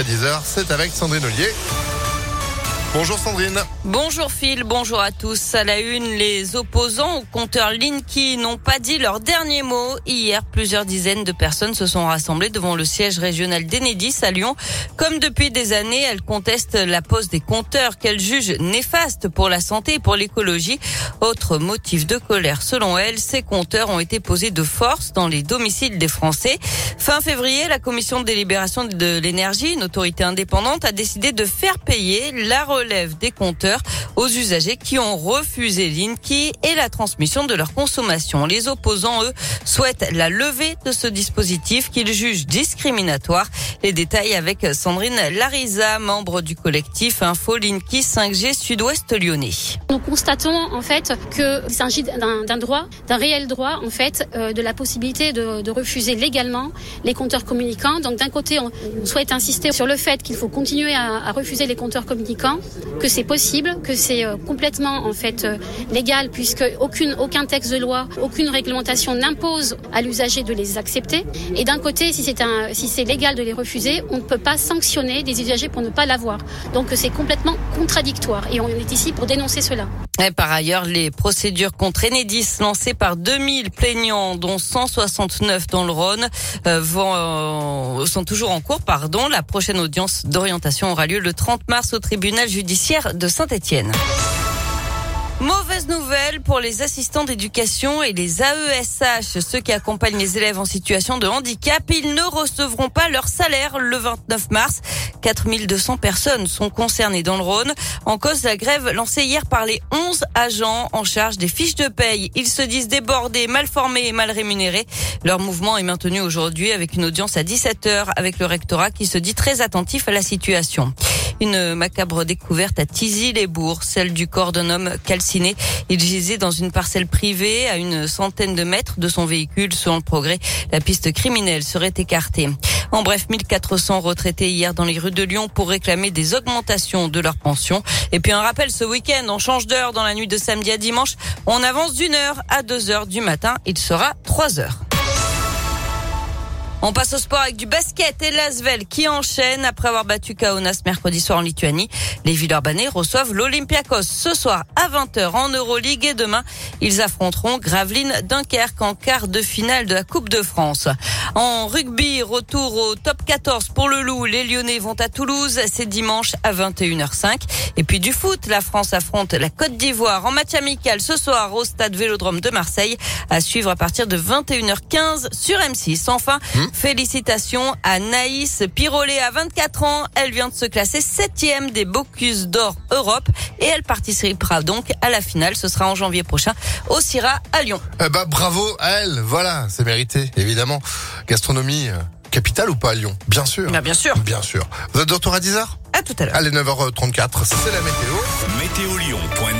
jusqu'à 10h. C'est avec Sandrine Ollier. Bonjour Sandrine. Bonjour Phil, bonjour à tous. À la une, les opposants au compteur Linky n'ont pas dit leur dernier mot. Hier, plusieurs dizaines de personnes se sont rassemblées devant le siège régional d'Enedis à Lyon. Comme depuis des années, elles contestent la pose des compteurs qu'elles jugent néfastes pour la santé et pour l'écologie. Autre motif de colère selon elles, ces compteurs ont été posés de force dans les domiciles des Français. Fin février, la commission de délibération de l'énergie, une autorité indépendante, a décidé de faire payer la relève des compteurs aux usagers qui ont refusé Linky et la transmission de leur consommation. Les opposants, eux, souhaitent la levée de ce dispositif qu'ils jugent discriminatoire. Les détails avec Sandrine Larisa, membre du collectif Info Linky 5G Sud-Ouest Lyonnais. Nous constatons en fait qu'il s'agit d'un droit, d'un réel droit en fait, euh, de la possibilité de, de, refuser légalement les compteurs communicants. Donc d'un côté, on, souhaite insister sur le fait qu'il faut continuer à, à refuser les compteurs communicants, que c'est possible, que c'est euh, complètement en fait euh, légal puisque aucune, aucun texte de loi, aucune réglementation n'impose à l'usager de les accepter. Et d'un côté, si c'est si c'est légal de les refuser, on ne peut pas sanctionner des usagers pour ne pas l'avoir. Donc c'est complètement contradictoire et on est ici pour dénoncer cela. Par ailleurs, les procédures contre Enedis lancées par 2000 plaignants, dont 169 dans le Rhône, euh, euh, sont toujours en cours. Pardon. La prochaine audience d'orientation aura lieu le 30 mars au tribunal judiciaire de Saint-Étienne. Mauvaise nouvelle pour les assistants d'éducation et les AESH, ceux qui accompagnent les élèves en situation de handicap. Ils ne recevront pas leur salaire le 29 mars. 4200 personnes sont concernées dans le Rhône. En cause de la grève lancée hier par les 11 agents en charge des fiches de paye. Ils se disent débordés, mal formés et mal rémunérés. Leur mouvement est maintenu aujourd'hui avec une audience à 17h avec le rectorat qui se dit très attentif à la situation. Une macabre découverte à Tizy-les-Bourgs, celle du corps d'un homme calciné. Il gisait dans une parcelle privée à une centaine de mètres de son véhicule. Selon le progrès, la piste criminelle serait écartée. En bref, 1400 retraités hier dans les rues de Lyon pour réclamer des augmentations de leur pension. Et puis un rappel, ce week-end, on change d'heure dans la nuit de samedi à dimanche. On avance d'une heure à deux heures du matin. Il sera trois heures. On passe au sport avec du basket et l'Asvel qui enchaîne après avoir battu Kaunas mercredi soir en Lituanie. Les Villeurbanais reçoivent l'Olympiakos ce soir à 20h en Euroleague et demain ils affronteront Gravelines Dunkerque en quart de finale de la Coupe de France. En rugby, retour au top 14 pour le Loup. Les Lyonnais vont à Toulouse, c'est dimanche à 21h05. Et puis du foot, la France affronte la Côte d'Ivoire en match amical ce soir au stade Vélodrome de Marseille à suivre à partir de 21h15 sur M6. Enfin, mmh. Félicitations à Naïs Pirolet à 24 ans. Elle vient de se classer septième des Bocuse d'Or Europe et elle participera donc à la finale. Ce sera en janvier prochain au CIRA à Lyon. Eh bah, bravo à elle. Voilà, c'est mérité, évidemment. Gastronomie euh, capitale ou pas à Lyon? Bien sûr. Bah, bien sûr. Bien sûr. Vous êtes de retour à 10h À tout à l'heure. Allez, 9h34. C'est la météo. Météo Lyon.